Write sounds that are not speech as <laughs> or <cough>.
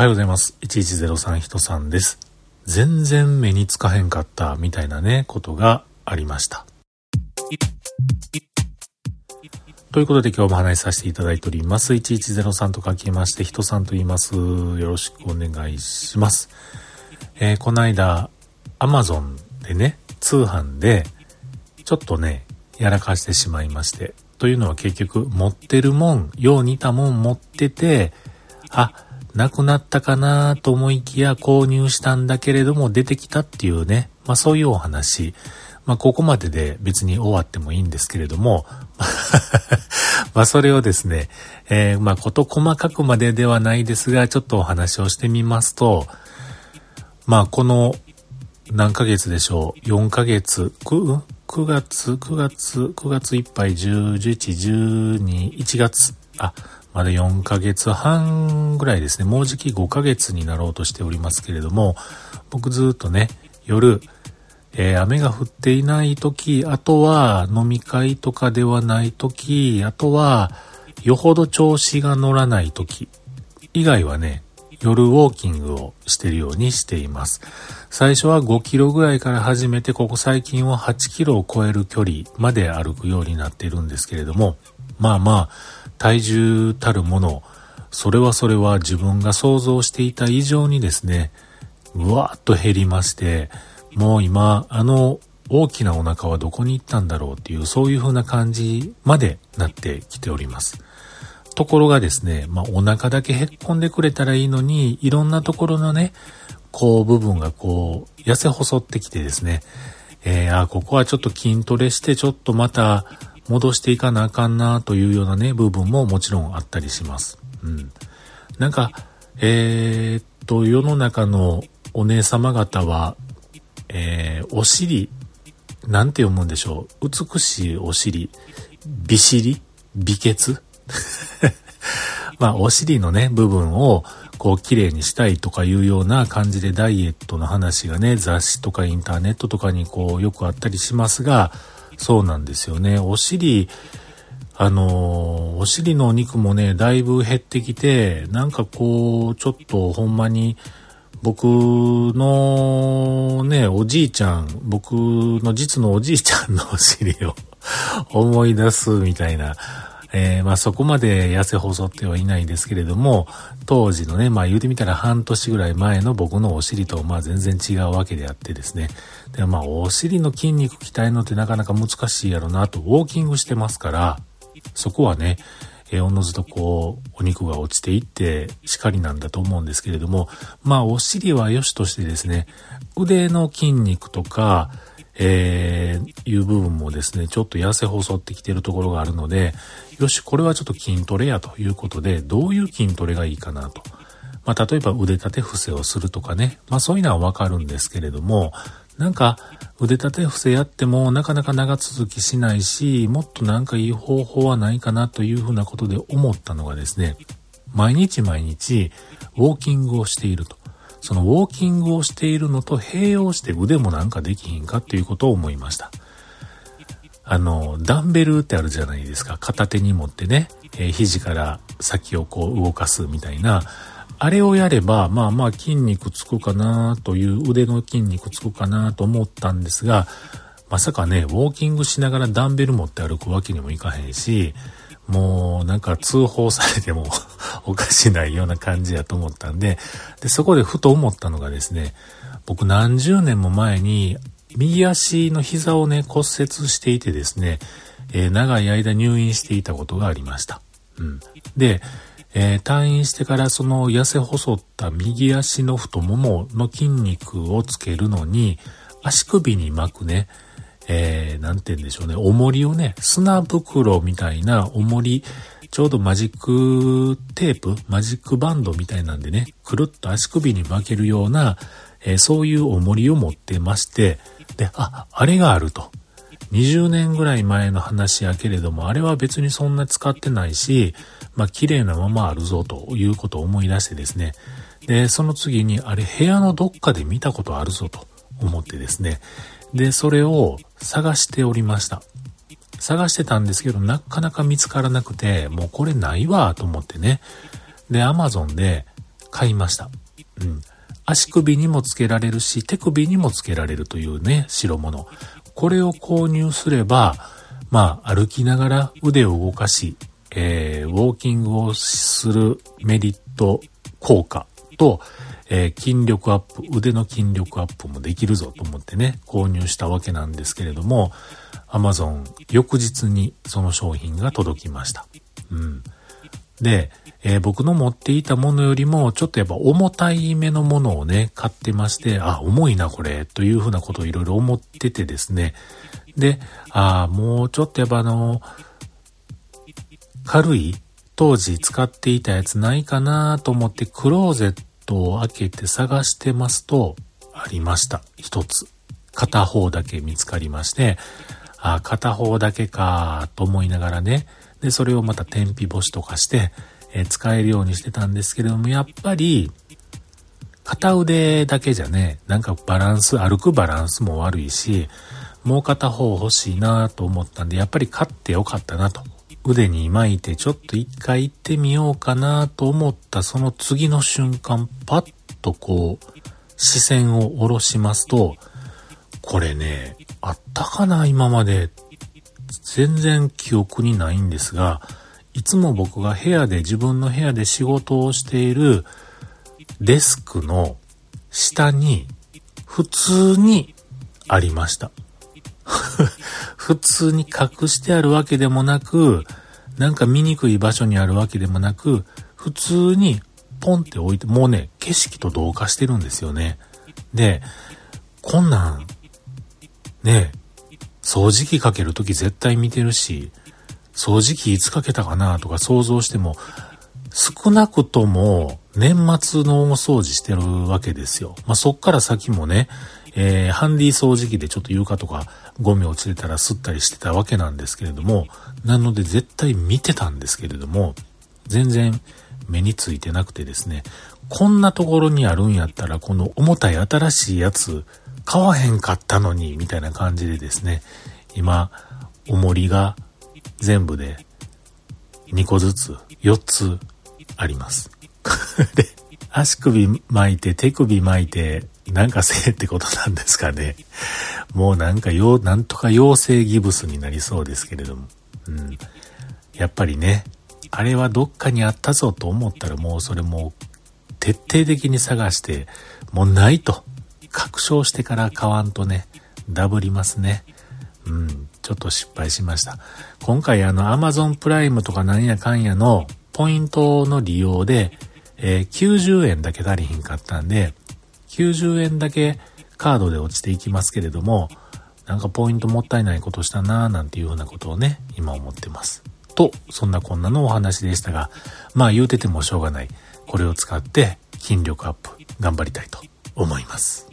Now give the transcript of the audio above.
おはようございます。1103人さんです。全然目につかへんかったみたいなね、ことがありました。ということで今日も話しさせていただいております。1103と書きまして、人さんと言います。よろしくお願いします。えー、この間、アマゾンでね、通販で、ちょっとね、やらかしてしまいまして。というのは結局、持ってるもん、よう似たもん持ってて、あ、なくなったかなと思いきや購入したんだけれども出てきたっていうね、まあそういうお話。まあここまでで別に終わってもいいんですけれども、<laughs> まあそれをですね、えー、まあこと細かくまでではないですが、ちょっとお話をしてみますと、まあこの何ヶ月でしょう ?4 ヶ月、9, 9月、9月、9月いっぱい、10、11、12、1月、あ、まだ4ヶ月半ぐらいですね。もうじき5ヶ月になろうとしておりますけれども、僕ずっとね、夜、えー、雨が降っていない時、あとは飲み会とかではない時、あとはよほど調子が乗らない時以外はね、夜ウォーキングをしてるようにしています。最初は5キロぐらいから始めて、ここ最近は8キロを超える距離まで歩くようになっているんですけれども、まあまあ、体重たるもの、それはそれは自分が想像していた以上にですね、うわーっと減りまして、もう今、あの大きなお腹はどこに行ったんだろうっていう、そういう風な感じまでなってきております。ところがですね、まあ、お腹だけへっこんでくれたらいいのに、いろんなところのね、こう部分がこう、痩せ細ってきてですね、えー、あ、ここはちょっと筋トレして、ちょっとまた戻していかなあかんなというようなね、部分ももちろんあったりします。うん。なんか、えー、っと、世の中のお姉様方は、えー、お尻、なんて読むんでしょう。美しいお尻、美尻？美血？<laughs> まあ、お尻のね、部分を、こう、綺麗にしたいとかいうような感じでダイエットの話がね、雑誌とかインターネットとかにこう、よくあったりしますが、そうなんですよね。お尻、あのお尻のお肉もね、だいぶ減ってきて、なんかこう、ちょっとほんまに、僕のね、おじいちゃん、僕の実のおじいちゃんのお尻を思い出すみたいなえー、まあそこまで痩せ細ってはいないんですけれども、当時のね、まあ言うてみたら半年ぐらい前の僕のお尻とまあ全然違うわけであってですね。でまあお尻の筋肉鍛えるのってなかなか難しいやろなと、ウォーキングしてますから、そこはね、え、おのずとこう、お肉が落ちていってしかりなんだと思うんですけれども、まあお尻は良しとしてですね、腕の筋肉とか、えー、いう部分もですね、ちょっと痩せ細ってきてるところがあるので、よし、これはちょっと筋トレやということで、どういう筋トレがいいかなと。まあ、例えば腕立て伏せをするとかね。まあ、そういうのはわかるんですけれども、なんか腕立て伏せやってもなかなか長続きしないし、もっとなんかいい方法はないかなというふうなことで思ったのがですね、毎日毎日ウォーキングをしていると。そのウォーキングをしているのと併用して腕もなんかできひんかっていうことを思いました。あの、ダンベルってあるじゃないですか。片手に持ってね、えー、肘から先をこう動かすみたいな。あれをやれば、まあまあ筋肉つくかなという腕の筋肉つくかなと思ったんですが、まさかね、ウォーキングしながらダンベル持って歩くわけにもいかへんし、もうなんか通報されても <laughs> おかしないような感じやと思ったんで、で、そこでふと思ったのがですね、僕何十年も前に右足の膝をね、骨折していてですね、えー、長い間入院していたことがありました。うん。で、えー、退院してからその痩せ細った右足の太ももの筋肉をつけるのに、足首に巻くね、えー、なんて言うんでしょうね、重りをね、砂袋みたいな重り、ちょうどマジックテープ、マジックバンドみたいなんでね、くるっと足首に巻けるような、えー、そういう重りを持ってまして、で、あ、あれがあると。20年ぐらい前の話やけれども、あれは別にそんな使ってないし、まあ綺麗なままあるぞということを思い出してですね。で、その次に、あれ部屋のどっかで見たことあるぞと思ってですね。で、それを探しておりました。探してたんですけど、なかなか見つからなくて、もうこれないわと思ってね。で、アマゾンで買いました。うん。足首にもつけられるし、手首にもつけられるというね、白物。これを購入すれば、まあ、歩きながら腕を動かし、えー、ウォーキングをするメリット効果と、えー、筋力アップ、腕の筋力アップもできるぞと思ってね、購入したわけなんですけれども、Amazon 翌日にその商品が届きました。うん。で、えー、僕の持っていたものよりも、ちょっとやっぱ重たい目のものをね、買ってまして、あ、重いなこれ、というふうなことをいろいろ思っててですね。で、あもうちょっとやっぱあの、軽い当時使っていたやつないかなと思ってクローゼットを開けて探してますと、ありました。一つ。片方だけ見つかりまして、あ、片方だけかと思いながらね、で、それをまた天日干しとかして、えー、使えるようにしてたんですけれども、やっぱり、片腕だけじゃね、なんかバランス、歩くバランスも悪いし、もう片方欲しいなと思ったんで、やっぱり買ってよかったなと。腕に巻いてちょっと一回行ってみようかなと思ったその次の瞬間、パッとこう、視線を下ろしますと、これね、あったかな今まで。全然記憶にないんですが、いつも僕が部屋で、自分の部屋で仕事をしているデスクの下に普通にありました。<laughs> 普通に隠してあるわけでもなく、なんか見にくい場所にあるわけでもなく、普通にポンって置いて、もうね、景色と同化してるんですよね。で、こんなん、ね、掃除機かけるとき絶対見てるし、掃除機いつかけたかなとか想像しても、少なくとも年末の大掃除してるわけですよ。まあ、そっから先もね、えー、ハンディ掃除機でちょっと床とかゴミ落ちてたら吸ったりしてたわけなんですけれども、なので絶対見てたんですけれども、全然目についてなくてですね、こんなところにあるんやったらこの重たい新しいやつ買わへんかったのに、みたいな感じでですね、今、重りが全部で2個ずつ、4つあります。<laughs> で、足首巻いて、手首巻いて、なんかせえってことなんですかね。もうなんかよう、なんとか陽性ギブスになりそうですけれども。うん。やっぱりね、あれはどっかにあったぞと思ったらもうそれも徹底的に探して、もうないと確証してから買わんとね、ダブりますね。うん、ちょっと失敗しました。今回あの Amazon プライムとかなんやかんやのポイントの利用で、えー、90円だけ足りひんかったんで、90円だけカードで落ちていきますけれども、なんかポイントもったいないことしたなぁなんていうようなことをね、今思ってます。と、そんなこんなのお話でしたが、まあ言うててもしょうがない。これを使って筋力アップ頑張りたいと思います。